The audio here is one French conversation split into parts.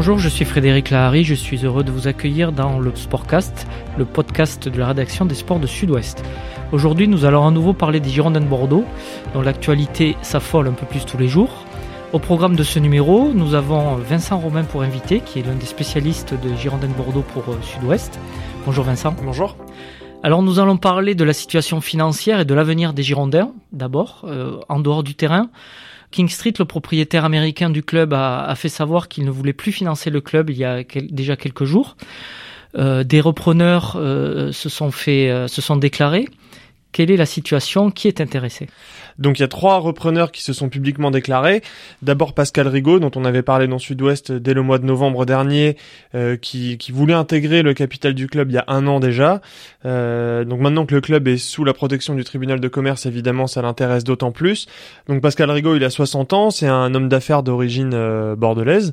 Bonjour, je suis Frédéric Lahari, je suis heureux de vous accueillir dans le Sportcast, le podcast de la rédaction des sports de Sud-Ouest. Aujourd'hui, nous allons à nouveau parler des Girondins de Bordeaux, dont l'actualité s'affole un peu plus tous les jours. Au programme de ce numéro, nous avons Vincent Romain pour inviter, qui est l'un des spécialistes de Girondins de Bordeaux pour euh, Sud-Ouest. Bonjour Vincent. Bonjour. Alors nous allons parler de la situation financière et de l'avenir des Girondins, d'abord, euh, en dehors du terrain. King Street, le propriétaire américain du club, a, fait savoir qu'il ne voulait plus financer le club il y a déjà quelques jours. Euh, des repreneurs se sont fait, se sont déclarés. Quelle est la situation Qui est intéressé donc il y a trois repreneurs qui se sont publiquement déclarés. D'abord Pascal Rigaud, dont on avait parlé dans Sud-Ouest dès le mois de novembre dernier, euh, qui, qui, voulait intégrer le capital du club il y a un an déjà. Euh, donc maintenant que le club est sous la protection du tribunal de commerce, évidemment, ça l'intéresse d'autant plus. Donc Pascal Rigaud, il a 60 ans, c'est un homme d'affaires d'origine euh, bordelaise,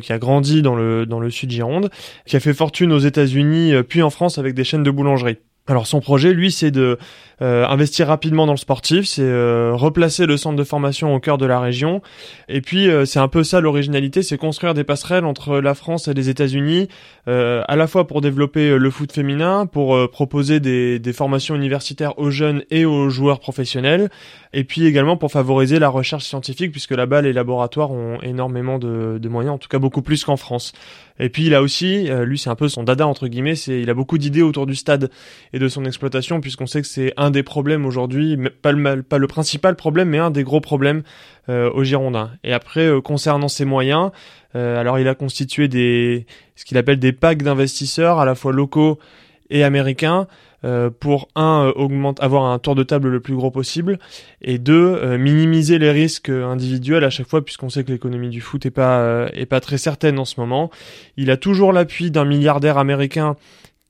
qui a grandi dans le, dans le sud Gironde, qui a fait fortune aux États-Unis puis en France avec des chaînes de boulangerie. Alors son projet, lui, c'est de euh, investir rapidement dans le sportif, c'est euh, replacer le centre de formation au cœur de la région. Et puis euh, c'est un peu ça l'originalité, c'est construire des passerelles entre la France et les États-Unis, à la fois pour développer le foot féminin, pour proposer des, des, formations universitaires aux jeunes et aux joueurs professionnels, et puis également pour favoriser la recherche scientifique, puisque là-bas les laboratoires ont énormément de, de moyens, en tout cas beaucoup plus qu'en France. Et puis il a aussi, lui c'est un peu son dada entre guillemets, c'est il a beaucoup d'idées autour du stade et de son exploitation, puisqu'on sait que c'est des problèmes aujourd'hui, pas le, principal problème, mais un des gros problèmes euh, au Girondins. Et après, euh, concernant ses moyens, euh, alors il a constitué des, ce qu'il appelle des packs d'investisseurs, à la fois locaux et américains, pour un augmente, avoir un tour de table le plus gros possible, et deux minimiser les risques individuels à chaque fois, puisqu'on sait que l'économie du foot est pas est pas très certaine en ce moment. Il a toujours l'appui d'un milliardaire américain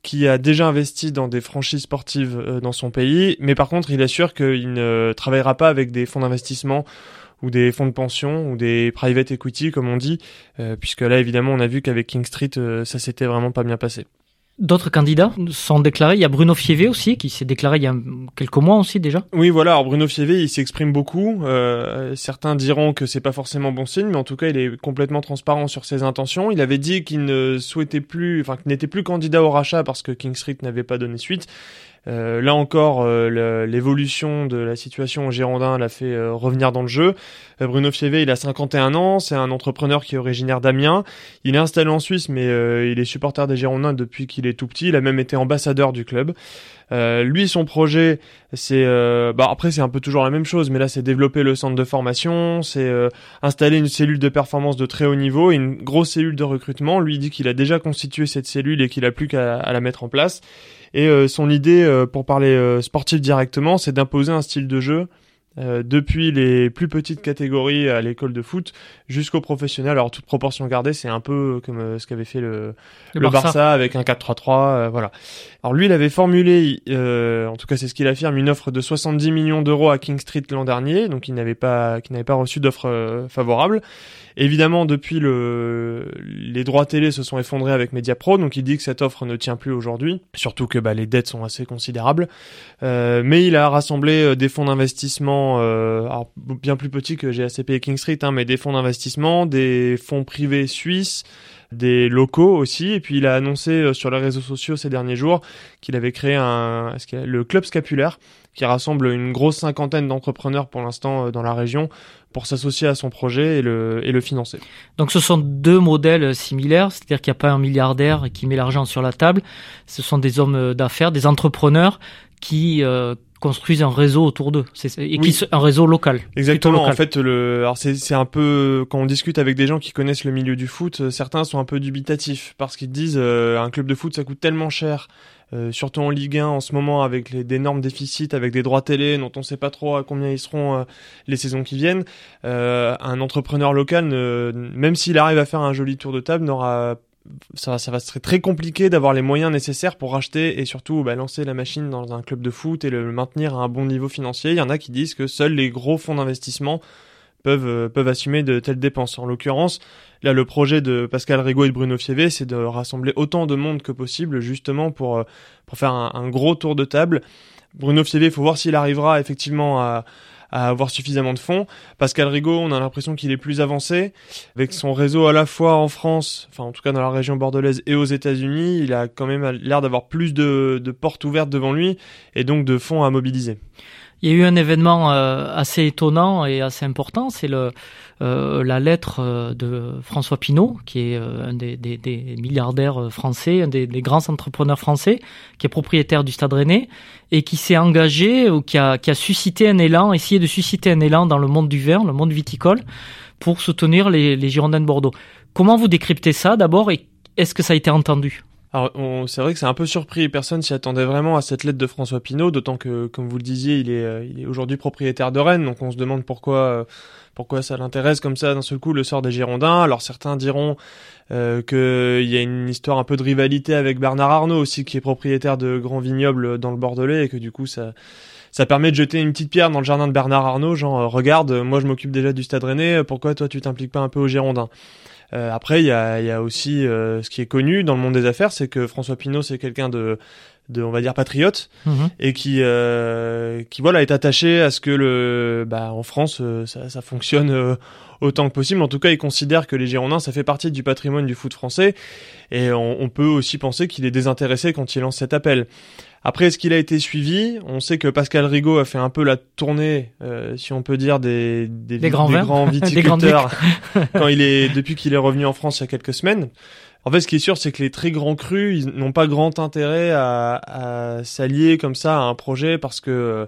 qui a déjà investi dans des franchises sportives euh, dans son pays, mais par contre, il assure qu'il ne travaillera pas avec des fonds d'investissement ou des fonds de pension ou des private equity comme on dit, euh, puisque là évidemment on a vu qu'avec King Street euh, ça s'était vraiment pas bien passé. D'autres candidats sont déclarés. Il y a Bruno Fievé aussi, qui s'est déclaré il y a quelques mois aussi déjà. Oui, voilà. Alors Bruno Fievé, il s'exprime beaucoup. Euh, certains diront que c'est pas forcément bon signe, mais en tout cas, il est complètement transparent sur ses intentions. Il avait dit qu'il ne souhaitait plus, enfin, qu'il n'était plus candidat au rachat parce que King Street n'avait pas donné suite. Euh, là encore, euh, l'évolution de la situation au Girondin l'a fait euh, revenir dans le jeu. Bruno Fievé, il a 51 ans, c'est un entrepreneur qui est originaire d'Amiens. Il est installé en Suisse, mais il est supporter des Girondins depuis qu'il est tout petit. Il a même été ambassadeur du club. Lui, son projet, c'est, bah après c'est un peu toujours la même chose, mais là c'est développer le centre de formation, c'est installer une cellule de performance de très haut niveau et une grosse cellule de recrutement. Lui il dit qu'il a déjà constitué cette cellule et qu'il a plus qu'à la mettre en place. Et euh, son idée, euh, pour parler euh, sportif directement, c'est d'imposer un style de jeu depuis les plus petites catégories à l'école de foot jusqu'au professionnel. Alors toute proportion gardée, c'est un peu comme ce qu'avait fait le, le, Barça. avec un 4-3-3, voilà. Alors lui, il avait formulé, en tout cas c'est ce qu'il affirme, une offre de 70 millions d'euros à King Street l'an dernier, donc il n'avait pas, qui n'avait pas reçu d'offre favorable. Évidemment, depuis le, les droits télé se sont effondrés avec Mediapro, donc il dit que cette offre ne tient plus aujourd'hui, surtout que bah, les dettes sont assez considérables. Euh, mais il a rassemblé euh, des fonds d'investissement, euh, bien plus petits que GACP et King Street, hein, mais des fonds d'investissement, des fonds privés suisses, des locaux aussi. Et puis il a annoncé euh, sur les réseaux sociaux ces derniers jours qu'il avait créé un, le club scapulaire qui rassemble une grosse cinquantaine d'entrepreneurs pour l'instant dans la région pour s'associer à son projet et le, et le financer. Donc ce sont deux modèles similaires, c'est-à-dire qu'il n'y a pas un milliardaire qui met l'argent sur la table, ce sont des hommes d'affaires, des entrepreneurs qui euh, construisent un réseau autour d'eux, et qui un réseau local. Exactement. En fait, le, alors c'est c'est un peu quand on discute avec des gens qui connaissent le milieu du foot, certains sont un peu dubitatifs parce qu'ils disent euh, un club de foot ça coûte tellement cher euh, surtout en Ligue 1 en ce moment avec les, d'énormes déficits, avec des droits télé dont on ne sait pas trop à combien ils seront euh, les saisons qui viennent. Euh, un entrepreneur local, même s'il arrive à faire un joli tour de table, n'aura ça, ça va être très compliqué d'avoir les moyens nécessaires pour racheter et surtout bah, lancer la machine dans un club de foot et le maintenir à un bon niveau financier. Il y en a qui disent que seuls les gros fonds d'investissement peuvent euh, peuvent assumer de telles dépenses. En l'occurrence, là le projet de Pascal Rigaud et de Bruno Fievé, c'est de rassembler autant de monde que possible justement pour euh, pour faire un, gros tour de table. Bruno Fievé, il faut voir s'il arrivera effectivement à à avoir suffisamment de fonds. Pascal Rigaud, on a l'impression qu'il est plus avancé avec son réseau à la fois en France, enfin en tout cas dans la région bordelaise et aux États-Unis. Il a quand même l'air d'avoir plus de, de portes ouvertes devant lui et donc de fonds à mobiliser. Il y a eu un événement euh, assez étonnant et assez important, c'est euh, la lettre euh, de François Pinault, qui est un des, milliardaires français, un des, grands entrepreneurs français, qui est propriétaire du Stade Rennais et qui s'est engagé ou qui a, suscité un élan, essayé de susciter un élan dans le monde du vin, le monde viticole, pour soutenir les, les Girondins de Bordeaux. Comment vous décryptez ça d'abord et est-ce que ça a été entendu? Alors, c'est vrai que c'est un peu surpris. Personne s'y attendait vraiment à cette lettre de François Pinault, d'autant que, comme vous le disiez, il est, euh, aujourd'hui propriétaire de Rennes. Donc, on se demande pourquoi, euh, pourquoi ça l'intéresse comme ça d'un seul coup le sort des Girondins. Alors, certains diront euh, qu'il y a une histoire un peu de rivalité avec Bernard Arnault aussi, qui est propriétaire de grands vignobles dans le Bordelais, et que du coup, ça, ça permet de jeter une petite pierre dans le jardin de Bernard Arnault. Genre, regarde, moi, je m'occupe déjà du Stade Rennais. Pourquoi toi, tu t'impliques pas un peu aux Girondins? Euh, après, il y a, y a, aussi euh, ce qui est connu dans le monde des affaires, c'est que François Pinault, c'est quelqu'un de, de, on va dire, patriote, mhm. et qui, euh, qui voilà, est attaché à ce que le, bah, en France, ça, ça fonctionne autant que possible. En tout cas, il considère que les Girondins, ça fait partie du patrimoine du foot français, et on, on peut aussi penser qu'il est désintéressé quand il lance cet appel. Après, est-ce qu'il a été suivi? On sait que Pascal Rigaud a fait un peu la tournée, euh, si on peut dire, des, des, des grands, des grands viticulteurs. quand il est depuis qu'il est revenu en France il y a quelques semaines. En fait, ce qui est sûr, c'est que les très grands crus, ils n'ont pas grand intérêt à, à s'allier comme ça à un projet parce que euh,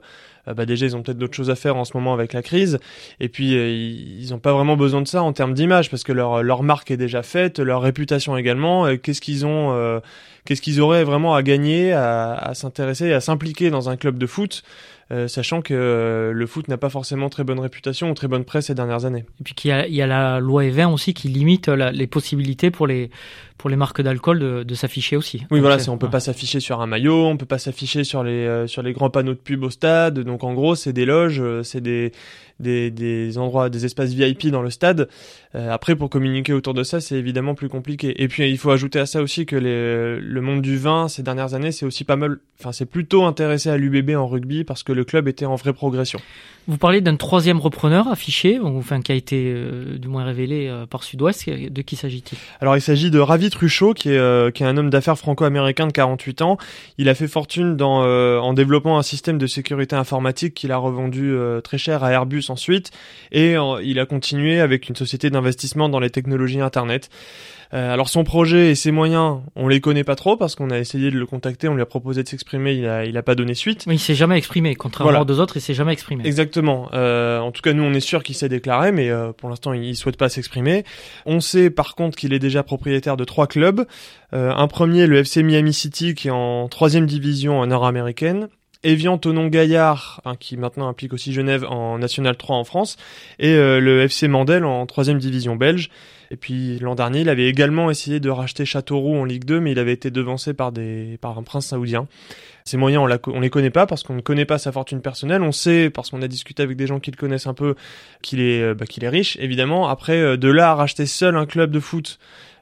bah déjà, ils ont peut-être d'autres choses à faire en ce moment avec la crise. Et puis, euh, ils n'ont pas vraiment besoin de ça en termes d'image parce que leur leur marque est déjà faite, leur réputation également. Qu'est-ce qu'ils ont qu'est-ce qu'ils auraient vraiment à gagner à, à s'intéresser, à s'impliquer dans un club de foot, euh, sachant que euh, le foot n'a pas forcément très bonne réputation ou très bonne presse ces dernières années. Et puis qu'il y a, il y a la loi E20 aussi qui limite la, les possibilités pour les pour les marques d'alcool de, de s'afficher aussi. Oui, voilà, on peut pas s'afficher sur un maillot, on peut pas s'afficher sur les euh, sur les grands panneaux de pub au stade. Donc en gros, c'est des loges, c'est des des, des endroits, des espaces VIP dans le stade. Euh, après, pour communiquer autour de ça, c'est évidemment plus compliqué. Et puis, il faut ajouter à ça aussi que les, le monde du vin ces dernières années, c'est aussi pas mal, enfin, c'est plutôt intéressé à l'UBB en rugby parce que le club était en vraie progression. Vous parlez d'un troisième repreneur affiché, enfin qui a été euh, du moins révélé euh, par Sud-Ouest. De qui s'agit-il? Alors il s'agit de Ravi Truchot, qui est, euh, qui est un homme d'affaires franco-américain de 48 ans. Il a fait fortune dans, en développant un système de sécurité informatique qu'il a revendu très cher à Airbus ensuite, et il a continué avec une société d'investissement dans les technologies Internet. Euh, alors son projet et ses moyens, on les connaît pas trop parce qu'on a essayé de le contacter, on lui a proposé de s'exprimer, il a, il a pas donné suite. Mais il s'est jamais exprimé, contrairement aux deux autres, il s'est jamais exprimé. Exactement. Euh, en tout cas, nous, on est sûr qu'il s'est déclaré, mais euh, pour l'instant, il, il souhaite pas s'exprimer. On sait par contre qu'il est déjà propriétaire de trois clubs. Euh, un premier, le FC Miami City, qui est en troisième division nord-américaine. Evian Tonon Gaillard, hein, qui maintenant implique aussi Genève en National 3 en France, et euh, le FC Mandel en troisième division belge. Et puis l'an dernier, il avait également essayé de racheter Châteauroux en Ligue 2, mais il avait été devancé par, des, par un prince saoudien. Ces moyens, on, la, on les connaît pas parce qu'on ne connaît pas sa fortune personnelle. On sait, parce qu'on a discuté avec des gens qui le connaissent un peu, qu'il est, euh, bah, qu'il est riche, évidemment. Après, euh, de là à racheter seul un club de foot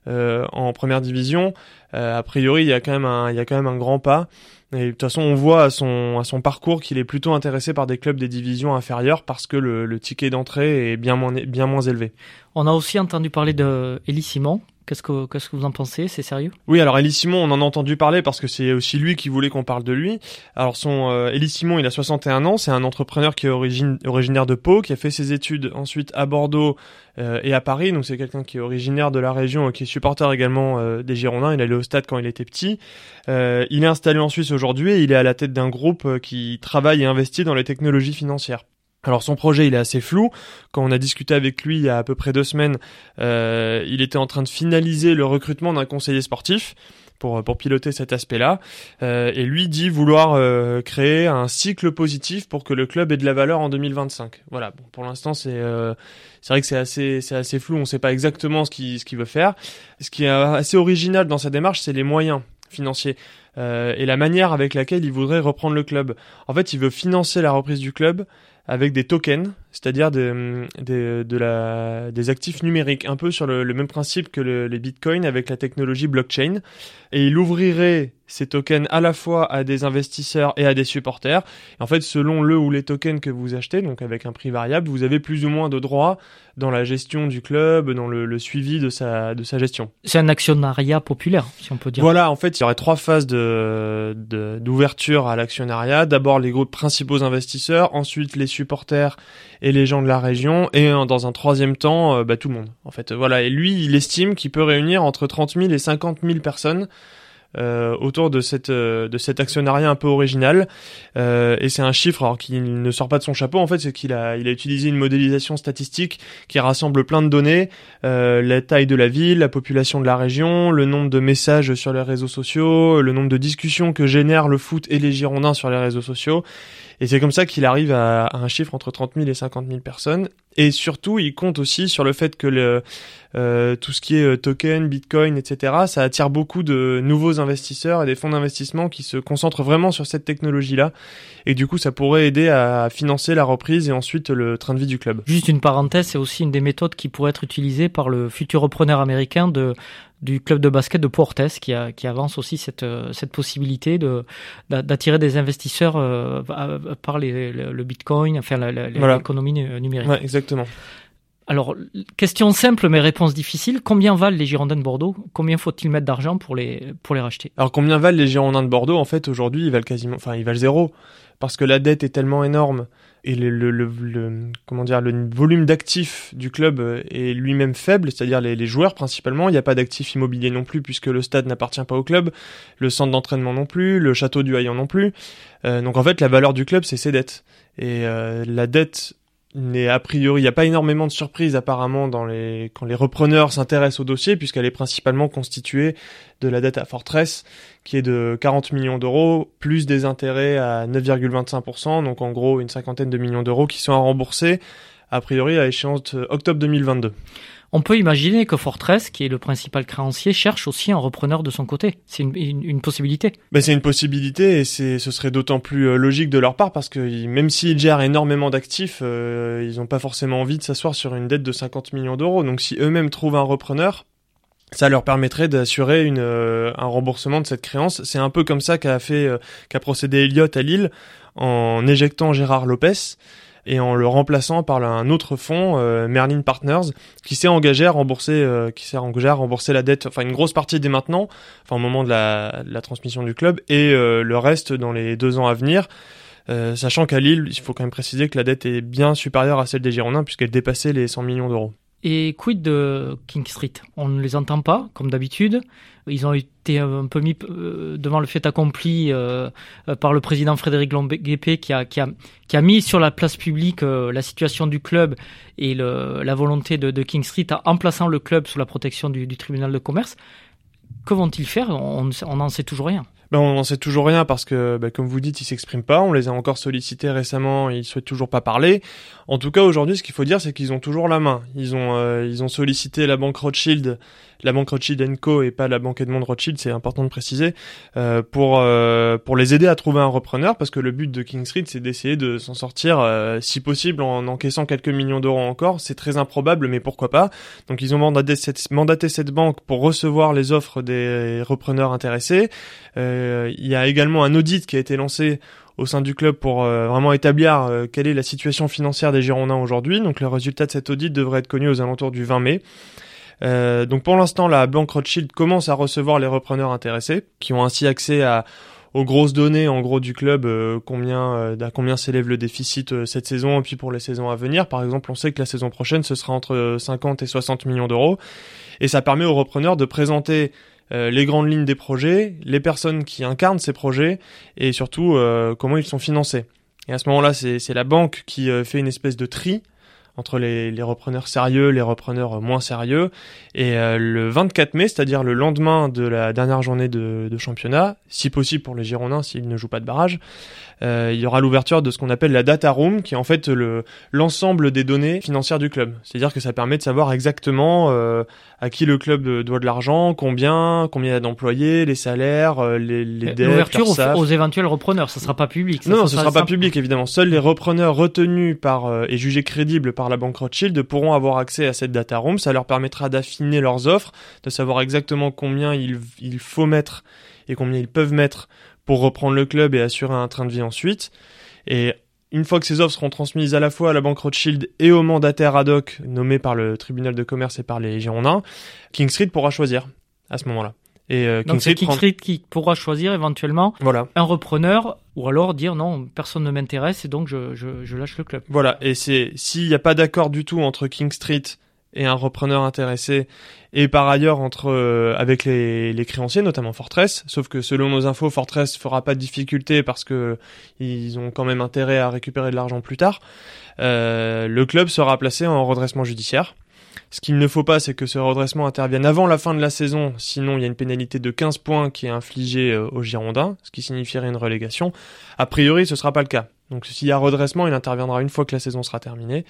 euh, en première division, a priori, il y a quand même un, il y a quand même un grand pas. Et de toute façon, on voit à son, à son parcours qu'il est plutôt intéressé par des clubs des divisions inférieures parce que le, ticket d'entrée est bien moins, bien moins élevé. On a aussi entendu parler de Elie Simon, Qu'est-ce que, vous en pensez? C'est sérieux? Oui, alors Elie Simon, on en a entendu parler parce que c'est aussi lui qui voulait qu'on parle de lui. Alors son euh, Elie Simon, il a 61 ans, c'est un entrepreneur qui est originaire de Pau, qui a fait ses études ensuite à Bordeaux euh, et à Paris. Donc c'est quelqu'un qui est originaire de la région, qui est supporter également euh, des Girondins. Il allait au stade quand il était petit. Euh, il est installé en Suisse aujourd'hui et il est à la tête d'un groupe qui travaille et investit dans les technologies financières. Alors son projet il est assez flou. Quand on a discuté avec lui il y a à peu près deux semaines, euh, il était en train de finaliser le recrutement d'un conseiller sportif pour, pour piloter cet aspect-là. Euh, et lui dit vouloir euh, créer un cycle positif pour que le club ait de la valeur en 2025. Voilà. Bon, pour l'instant c'est euh, c'est vrai que c'est assez c'est assez flou. On ne sait pas exactement ce qu'il ce qu'il veut faire. Ce qui est assez original dans sa démarche, c'est les moyens financiers. Euh, et la manière avec laquelle il voudrait reprendre le club. En fait, il veut financer la reprise du club avec des tokens, c'est-à-dire des, des, de la, des actifs numériques, un peu sur le, même principe que les bitcoins avec la technologie blockchain. Et il ouvrirait ces tokens à la fois à des investisseurs et à des supporters. Et en fait, selon le ou les tokens que vous achetez, donc avec un prix variable, vous avez plus ou moins de droits dans la gestion du club, dans le, suivi de sa, de sa gestion. C'est un actionnariat populaire, si on peut dire. Voilà, en fait, il y aurait trois phases de, d'ouverture à l'actionnariat. D'abord les groupes principaux investisseurs, ensuite les supporters et les gens de la région, et dans un troisième temps, euh, bah, tout le monde. En fait, voilà. Et lui, il estime qu'il peut réunir entre 30 000 et 50 000 personnes euh, autour de cette euh, de cet actionnariat un peu original euh, et c'est un chiffre alors qui ne sort pas de son chapeau en fait c'est qu'il a il a utilisé une modélisation statistique qui rassemble plein de données la taille de la ville la population de la région le nombre de messages sur les réseaux sociaux le nombre de discussions que génèrent le foot et les Girondins sur les réseaux sociaux et c'est comme ça qu'il arrive à, un chiffre entre 30 000 et 50 000 personnes. Et surtout, il compte aussi sur le fait que le, euh, tout ce qui est euh, token, bitcoin, etc., ça attire beaucoup de nouveaux investisseurs et des fonds d'investissement qui se concentrent vraiment sur cette technologie-là. Et du coup, ça pourrait aider à financer la reprise et ensuite le train de vie du club. Juste une parenthèse, c'est aussi une des méthodes qui pourrait être utilisée par le futur repreneur américain de du club de basket de Portes qui, a, qui avance aussi cette, euh, cette possibilité de d'attirer des investisseurs euh, par les, le, Bitcoin, enfin l'économie numérique. Ouais, exactement. Alors, question simple mais réponse difficile. Combien valent les Girondins de Bordeaux? Combien faut-il mettre d'argent pour les, pour les racheter? Alors, combien valent les Girondins de Bordeaux? En fait, aujourd'hui, ils valent quasiment, enfin, ils valent zéro. Parce que la dette est tellement énorme et le, le, le, comment dire le volume d'actifs du club est lui-même faible, c'est-à-dire les, les, joueurs principalement. Il n'y a pas d'actifs immobiliers non plus puisque le stade n'appartient pas au club, le centre d'entraînement non plus, le château du Hayan non plus. Euh, donc en fait, la valeur du club c'est ses dettes et euh, la dette n'est a priori, il n'y a pas énormément de surprises apparemment dans les quand les repreneurs s'intéressent au dossier puisqu'elle est principalement constituée de la dette à Fortress qui est de 40 millions d'euros plus des intérêts à 9,25%, donc en gros une cinquantaine de millions d'euros qui sont à rembourser a priori à échéance octobre 2022. On peut imaginer que Fortress, qui est le principal créancier, cherche aussi un repreneur de son côté. C'est une, possibilité. Ben c'est une possibilité et ce serait d'autant plus euh, logique de leur part parce que même s'ils gèrent énormément d'actifs, euh, ils n'ont pas forcément envie de s'asseoir sur une dette de 50 millions d'euros. Donc si eux-mêmes trouvent un repreneur, ça leur permettrait d'assurer une, euh, un remboursement de cette créance. C'est un peu comme ça qu'a fait, qu'a procédé Elliott à Lille en éjectant Gérard Lopez et en le remplaçant par un autre fonds, euh, Merlin Partners, qui s'est engagé à rembourser, euh, qui s'est engagé à rembourser la dette, enfin une grosse partie dès maintenant, enfin au moment de la, la transmission du club, et euh, le reste dans les deux ans à venir. sachant qu'à Lille, il faut quand même préciser que la dette est bien supérieure à celle des Girondins puisqu'elle dépassait les 100 millions d'euros. Et quid de King Street? On ne les entend pas, comme d'habitude. Ils ont été un peu mis euh, devant le fait accompli euh, euh, par le président Frédéric Longuepé qui a, qui, a, mis sur la place publique la situation du club et la volonté de, de, King Street en plaçant le club sous la protection du, du tribunal de commerce. Que vont-ils faire? On n'en sait toujours rien. Ben, on n'en sait toujours rien parce que, ben, comme vous dites, ils s'expriment pas. On les a encore sollicités récemment, ils souhaitent toujours pas parler. En tout cas, aujourd'hui, ce qu'il faut dire, c'est qu'ils ont toujours la main. Ils ont, euh, ils ont sollicité la banque Rothschild, la banque Rothschild Co et pas la banque Edmond Rothschild, c'est important de préciser, euh, pour euh, pour les aider à trouver un repreneur, parce que le but de King Street, c'est d'essayer de s'en sortir, si possible, en encaissant quelques millions d'euros encore. C'est très improbable, mais pourquoi pas. Donc, ils ont mandaté cette, mandaté cette banque pour recevoir les offres des repreneurs intéressés. il y a également un audit qui a été lancé au sein du club pour euh, vraiment établir euh, quelle est la situation financière des Girondins aujourd'hui. Donc le résultat de cet audit devrait être connu aux alentours du 20 mai. Euh, donc pour l'instant, la banque Rothschild commence à recevoir les repreneurs intéressés, qui ont ainsi accès à aux grosses données en gros du club, combien à combien s'élève le déficit cette saison et puis pour les saisons à venir. Par exemple, on sait que la saison prochaine ce sera entre 50 et 60 millions d'euros et ça permet aux repreneurs de présenter euh, les grandes lignes des projets, les personnes qui incarnent ces projets et surtout euh, comment ils sont financés. Et à ce moment-là, c'est la banque qui euh, fait une espèce de tri entre les, repreneurs sérieux, les repreneurs moins sérieux. Et le 24 mai, c'est-à-dire le lendemain de la dernière journée de, de, championnat, si possible pour les Girondins s'ils ne jouent pas de barrage, euh, il y aura l'ouverture de ce qu'on appelle la data room, qui est en fait le l'ensemble des données financières du club. C'est-à-dire que ça permet de savoir exactement euh, à qui le club doit de l'argent, combien, combien il y a d'employés, les salaires, euh, les, les dettes. L'ouverture aux, aux, éventuels repreneurs, ça sera pas public. non, ce sera, pas public évidemment. Seuls les repreneurs retenus par et jugés crédibles par la banque Rothschild pourront avoir accès à cette data room. Ça leur permettra d'affiner leurs offres, de savoir exactement combien il, il faut mettre et combien ils peuvent mettre pour reprendre le club et assurer un train de vie ensuite. Et une fois que ces offres seront transmises à la fois à la banque Rothschild et au mandataire ad hoc nommé par le tribunal de commerce et par les Girondins, King Street pourra choisir à ce moment-là. Et euh, King Donc c'est King Street qui pourra choisir éventuellement voilà. un repreneur ou alors dire non, personne ne m'intéresse et donc je, je, je, lâche le club. Voilà, et c'est s'il n'y a pas d'accord du tout entre King Street et un repreneur intéressé et par ailleurs entre euh, avec les, les, créanciers notamment Fortress sauf que selon nos infos Fortress fera pas de difficulté parce que ils ont quand même intérêt à récupérer de l'argent plus tard euh, le club sera placé en redressement judiciaire ce qu'il ne faut pas, c'est que ce redressement intervienne avant la fin de la saison, sinon il y a une pénalité de 15 points qui est infligée euh, aux Girondins, ce qui signifierait une relégation. A priori, ce sera pas le cas. Donc s'il y a redressement, il interviendra une fois que la saison sera terminée.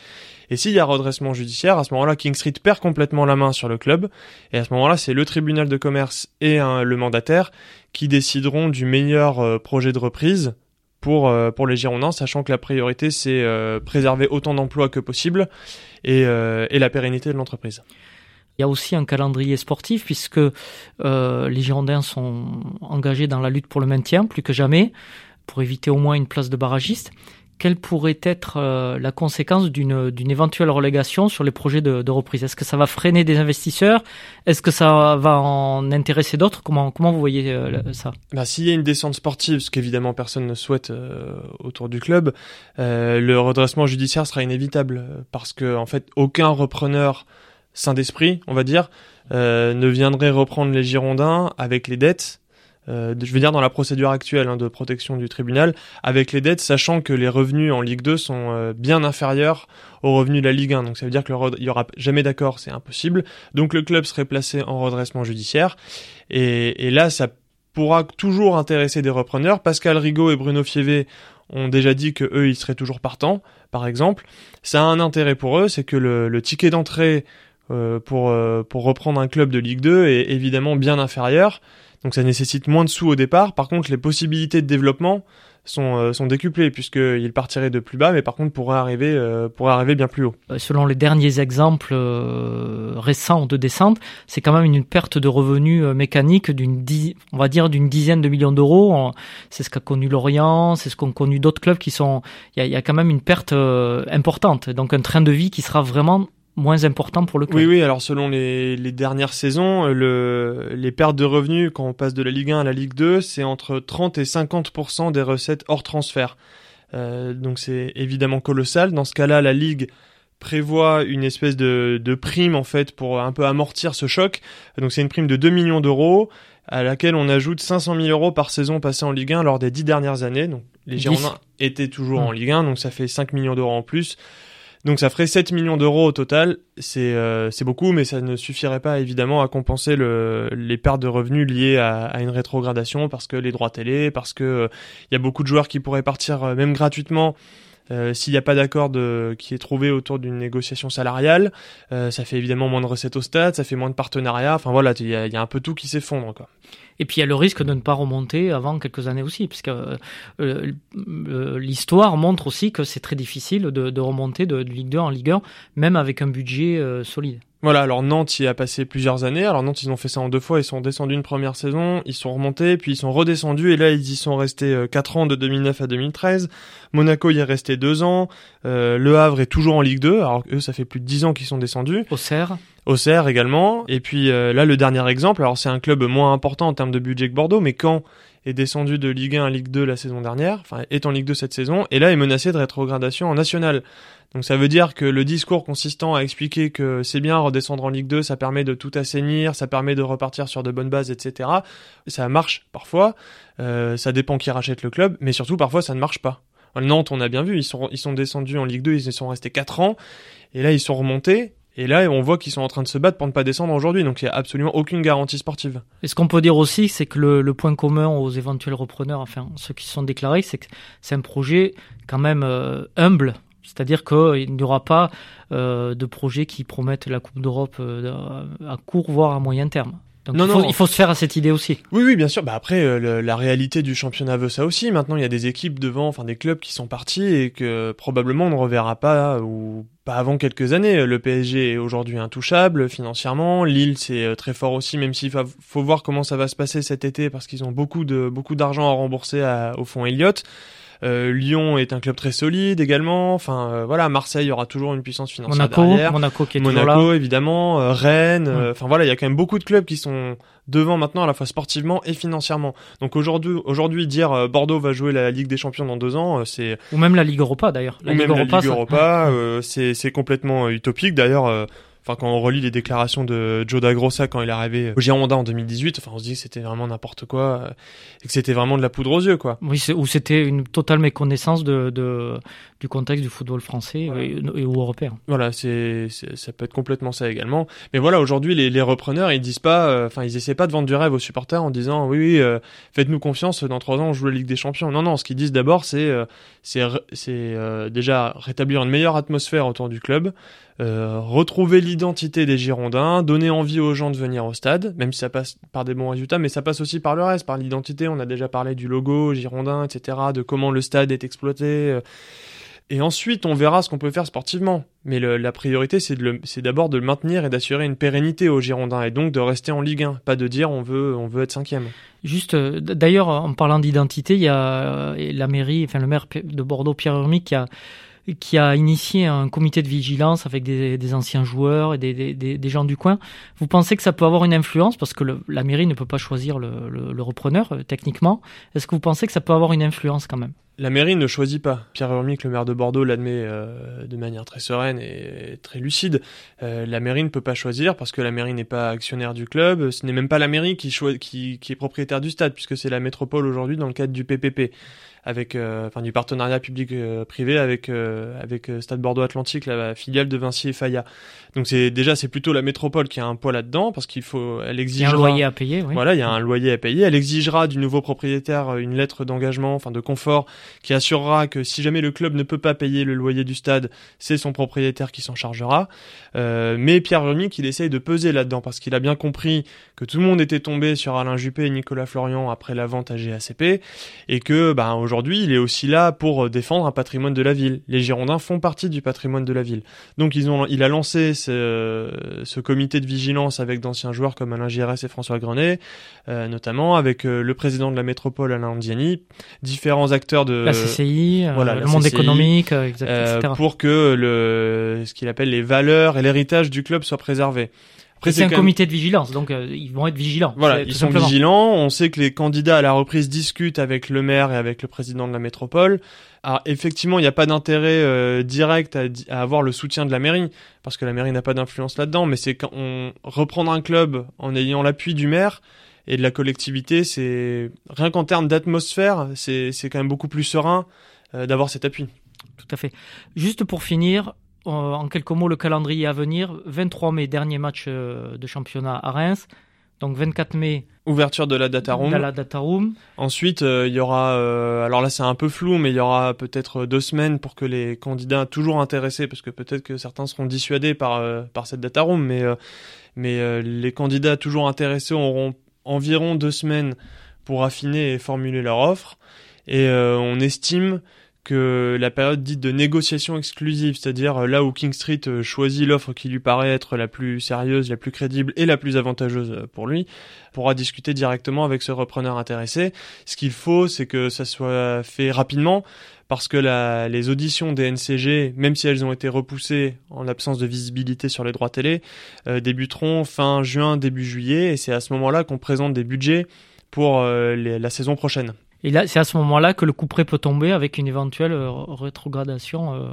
Et s'il y a redressement judiciaire, à ce moment-là, King Street perd complètement la main sur le club. Et à ce moment-là, c'est le tribunal de commerce et le mandataire qui décideront du meilleur euh, projet de reprise pour, euh, pour les Girondins, sachant que la priorité, c'est euh, préserver autant d'emplois que possible et, et la pérennité de l'entreprise. Il y a aussi un calendrier sportif puisque les Girondins sont engagés dans la lutte pour le maintien plus que jamais pour éviter au moins une place de barragiste. Quelle pourrait être euh, la conséquence d'une, éventuelle relégation sur les projets de, de reprise? Est-ce que ça va freiner des investisseurs? Est-ce que ça va en intéresser d'autres? Comment, comment vous voyez euh, ça? Bah, S'il y a une descente sportive, ce qu'évidemment personne ne souhaite euh, autour du club, le redressement judiciaire sera inévitable parce que en fait aucun repreneur sain d'esprit, on va dire, ne viendrait reprendre les Girondins avec les dettes euh, je veux dire dans la procédure actuelle hein, de protection du tribunal, avec les dettes, sachant que les revenus en Ligue 2 sont euh, bien inférieurs aux revenus de la Ligue 1. Donc ça veut dire qu'il y aura jamais d'accord, c'est impossible. Donc le club serait placé en redressement judiciaire. Et, et, là, ça pourra toujours intéresser des repreneurs. Pascal Rigaud et Bruno Fievé ont déjà dit que eux, ils seraient toujours partants, par exemple. Ça a un intérêt pour eux, c'est que le, le ticket d'entrée euh, pour, pour reprendre un club de Ligue 2 est évidemment bien inférieur. Donc ça nécessite moins de sous au départ. Par contre, les possibilités de développement sont, euh, sont décuplées puisqu'il partirait de plus bas, mais par contre pourrait arriver, euh, arriver bien plus haut. Euh, selon les derniers exemples récents de descente, c'est quand même une perte de revenus mécanique d'une on va dire d'une dizaine de millions d'euros. C'est ce qu'a connu Lorient, c'est ce qu'ont connu d'autres clubs qui sont. Il y y a, quand même une perte importante. Donc un train de vie qui sera vraiment moins important pour le club. Oui, oui. Alors selon les, les dernières saisons, le, les pertes de revenus quand on passe de la Ligue 1 à la Ligue 2, c'est entre 30 et 50% des recettes hors transfert. Euh, donc c'est évidemment colossal. Dans ce cas-là, la Ligue prévoit une espèce de, de prime en fait pour un peu amortir ce choc. Donc c'est une prime de 2 millions d'euros à laquelle on ajoute 500 000 euros par saison passée en Ligue 1 lors des 10 dernières années. Donc les Girondins étaient toujours en Ligue 1, donc ça fait 5 millions d'euros en plus. Donc ça ferait 7 millions d'euros au total. C'est euh, beaucoup, mais ça ne suffirait pas évidemment à compenser le, les pertes de revenus liées à, une rétrogradation parce que les droits télé, parce que il euh, y a beaucoup de joueurs qui pourraient partir euh, même gratuitement. s'il n'y a pas d'accord qui est trouvé autour d'une négociation salariale, ça fait évidemment moins de recettes au stade, ça fait moins de partenariats. Enfin voilà, il y y a, un peu tout qui s'effondre. Et puis il y a le risque de ne pas remonter avant quelques années aussi, puisque euh, euh, l'histoire montre aussi que c'est très difficile de, de remonter de, de, Ligue 2 en Ligue 1, même avec un budget euh, solide. Voilà, alors Nantes y a passé plusieurs années. Alors Nantes, ils ont fait ça en deux fois. Ils sont descendus une première saison, ils sont remontés, puis ils sont redescendus, et là, ils y sont restés quatre ans de 2009 à 2013. Monaco y est resté deux ans. Euh, le Havre est toujours en Ligue 2, alors eux, ça fait plus de dix ans qu'ils sont descendus. Auxerre Auxerre également. Et puis euh, là, le dernier exemple, alors c'est un club moins important en termes de budget que Bordeaux, mais quand est descendu de Ligue 1 à Ligue 2 la saison dernière, enfin est en Ligue 2 cette saison, et là est menacé de rétrogradation en national. Donc ça veut dire que le discours consistant à expliquer que c'est bien redescendre en Ligue 2, ça permet de tout assainir, ça permet de repartir sur de bonnes bases, etc. Ça marche parfois, euh, ça dépend qui rachète le club, mais surtout parfois ça ne marche pas. Nantes, on a bien vu, ils sont, ils sont descendus en Ligue 2, ils y sont restés 4 ans, et là ils sont remontés, Et là, on voit qu'ils sont en train de se battre pour ne pas descendre aujourd'hui, donc il n'y a absolument aucune garantie sportive. Et ce qu'on peut dire aussi, c'est que le, point commun aux éventuels repreneurs, enfin ceux qui sont déclarés, c'est que c'est un projet quand même euh, humble. C'est-à-dire qu'il n'y aura pas euh, de projet qui promettent la Coupe d'Europe euh, à court, voire à moyen terme. Donc non, il, faut, non. il faut se faire à cette idée aussi. Oui, oui, bien sûr. Bah après, euh, le, la réalité du championnat veut ça aussi. Maintenant, il y a des équipes devant, enfin des clubs qui sont partis et que probablement on ne reverra pas ou pas avant quelques années. Le PSG est aujourd'hui intouchable financièrement. Lille, c'est euh, très fort aussi, même s'il faut, faut voir comment ça va se passer cet été parce qu'ils ont beaucoup de beaucoup d'argent à rembourser à, au fonds Elliott. Euh, Lyon est un club très solide également. Enfin euh, voilà, Marseille aura toujours une puissance financière Monaco, derrière. Monaco qui est Monaco toujours là. évidemment, euh, Rennes. Ouais. Enfin voilà, il y a quand même beaucoup de clubs qui sont devant maintenant à la fois sportivement et financièrement. Donc aujourd'hui, aujourd'hui dire euh, Bordeaux va jouer la Ligue des Champions dans deux ans, euh, c'est ou même la Ligue Europa d'ailleurs. La ou Ligue même Europa, la Ligue Europa, euh, c'est c'est complètement utopique. D'ailleurs, Enfin, quand on relit les déclarations de Joe Dagrossa quand il est arrivé au Girondin en 2018, enfin, on se dit que c'était vraiment n'importe quoi euh, et que c'était vraiment de la poudre aux yeux, quoi. Oui, ou c'était une totale méconnaissance de, de, du contexte du football français voilà. et, et, ou européen. Voilà, c'est, ça peut être complètement ça également. Mais voilà, aujourd'hui, les, les, repreneurs, ils disent pas, enfin, euh, ils essaient pas de vendre du rêve aux supporters en disant, oui, oui, euh, faites-nous confiance, dans trois ans, on joue la Ligue des Champions. Non, non, ce qu'ils disent d'abord, c'est, euh, c'est, c'est déjà rétablir une meilleure atmosphère autour du club. Euh, retrouver l'identité des Girondins, donner envie aux gens de venir au stade, même si ça passe par des bons résultats, mais ça passe aussi par le reste, par l'identité. On a déjà parlé du logo Girondin, etc., de comment le stade est exploité. Euh. Et ensuite, on verra ce qu'on peut faire sportivement. Mais la priorité, c'est d'abord de le maintenir et d'assurer une pérennité aux Girondins, et donc de rester en Ligue 1, pas de dire on veut, on veut être cinquième. Juste, euh, d'ailleurs, en parlant d'identité, il y a la mairie, enfin le maire de Bordeaux, Pierre Urmic, qui a qui a initié un comité de vigilance avec des, des anciens joueurs et des, des, des, gens du coin. Vous pensez que ça peut avoir une influence parce que le, la mairie ne peut pas choisir le, le, le repreneur euh, techniquement. Est-ce que vous pensez que ça peut avoir une influence quand même? La mairie ne choisit pas. Pierre Urmic, le maire de Bordeaux, l'admet euh, de manière très sereine et très lucide. Euh, la mairie ne peut pas choisir parce que la mairie n'est pas actionnaire du club. Ce n'est même pas la mairie qui, qui, qui est propriétaire du stade puisque c'est la métropole aujourd'hui dans le cadre du PPP avec euh, enfin du partenariat public euh, privé avec euh, avec Stade Bordeaux Atlantique la filiale de Vinci et Faya. Donc c'est déjà c'est plutôt la métropole qui a un poids là-dedans parce qu'il faut elle exigera il y a un loyer à payer oui. Voilà, il y a un loyer à payer, elle exigera du nouveau propriétaire une lettre d'engagement enfin de confort qui assurera que si jamais le club ne peut pas payer le loyer du stade, c'est son propriétaire qui s'en chargera. Euh, mais Pierre Remic, il essaye de peser là-dedans parce qu'il a bien compris que tout le monde était tombé sur Alain Juppé et Nicolas Florian après la vente à GACP et que bah, aujourd'hui il est aussi là pour défendre un patrimoine de la ville. Les Girondins font partie du patrimoine de la ville. Donc ils ont, il a lancé ce, ce comité de vigilance avec d'anciens joueurs comme Alain Giresse et François Grenet, euh, notamment avec euh, le président de la métropole Alain Andiani, différents acteurs de la CCI, voilà, le monde CCI, économique, etc. pour que le ce qu'il appelle les valeurs et l'héritage du club soient préservés. C'est un même... comité de vigilance, donc euh, ils vont être vigilants. Voilà, ils sont simplement. vigilants. On sait que les candidats à la reprise discutent avec le maire et avec le président de la métropole. Alors effectivement, il n'y a pas d'intérêt euh, direct à, à, avoir le soutien de la mairie, parce que la mairie n'a pas d'influence là-dedans. Mais c'est quand on reprendre un club en ayant l'appui du maire et de la collectivité, c'est rien qu'en termes d'atmosphère, c'est quand même beaucoup plus serein euh, d'avoir cet appui. Tout à fait. Juste pour finir, en quelques mots le calendrier à venir. 23 mai, dernier match euh, de championnat à Reims. Donc 24 mai. Ouverture de la data room. De la data room. Ensuite, euh, il y aura, euh, alors là c'est un peu flou, mais il y aura peut-être deux semaines pour que les candidats toujours intéressés, parce que peut-être que certains seront dissuadés par euh, par cette data room, mais mais les candidats toujours intéressés auront environ deux semaines pour affiner et formuler leur offre. Et on estime que la période dite de négociation exclusive, c'est-à-dire là où King Street choisit l'offre qui lui paraît être la plus sérieuse, la plus crédible et la plus avantageuse pour lui, pourra discuter directement avec ce repreneur intéressé. Ce qu'il faut, c'est que ça soit fait rapidement, parce que les auditions des NCG, même si elles ont été repoussées en l'absence de visibilité sur les droits télé, euh, débuteront fin juin, début juillet, et c'est à ce moment-là qu'on présente des budgets pour euh, la saison prochaine. Et là, c'est à ce moment-là que le coup près peut tomber avec une éventuelle euh, rétrogradation euh,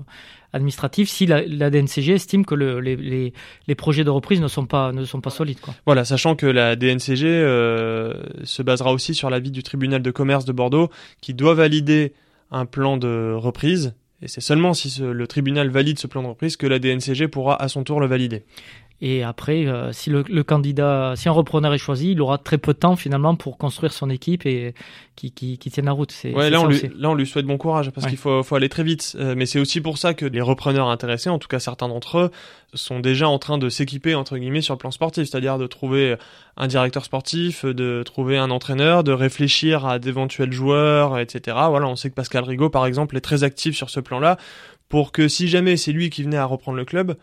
administrative si la, DNCG estime que le, les, projets de reprise ne sont pas, solides. Quoi. Voilà, sachant que la DNCG euh, se basera aussi sur l'avis du tribunal de commerce de Bordeaux qui doit valider un plan de reprise Et c'est seulement si le tribunal valide ce plan de reprise que la DNCG pourra à son tour le valider. Et après, euh, si le, le candidat, si un repreneur est choisi, il aura très peu de temps finalement pour construire son équipe et qui, qui, qui tienne la route. C'est Ouais, là ça on, lui, aussi. là on lui souhaite bon courage parce Ouais. qu'il faut, faut aller très vite. Euh, mais c'est aussi pour ça que les repreneurs intéressés, en tout cas certains d'entre eux, sont déjà en train de s'équiper entre guillemets sur le plan sportif, c'est-à-dire de trouver un directeur sportif, de trouver un entraîneur, de réfléchir à d'éventuels joueurs, etc. Voilà, on sait que Pascal Rigaud par exemple est très actif sur ce plan-là pour que si jamais c'est lui qui venait à reprendre le club,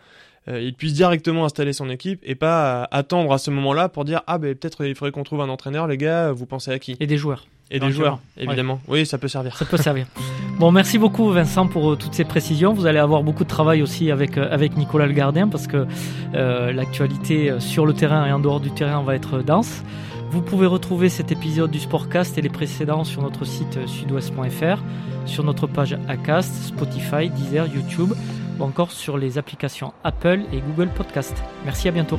il puisse directement installer son équipe et pas euh, attendre à ce moment-là pour dire ah ben peut-être il faudrait qu'on trouve un entraîneur les gars, vous pensez à qui? Et des joueurs. Et des joueurs évidemment. Oui, ça peut servir. Ça peut servir. Bon, merci beaucoup Vincent pour euh, toutes ces précisions. Vous allez avoir beaucoup de travail aussi avec, euh, avec Nicolas le gardien parce que euh, l'actualité euh, sur le terrain et en dehors du terrain va être dense. Vous pouvez retrouver cet épisode du Sportcast et les précédents sur notre site euh, sudouest.fr, sur notre page Acast, Spotify, Deezer, YouTube ou encore sur les applications Apple et Google Podcast. Merci, à bientôt.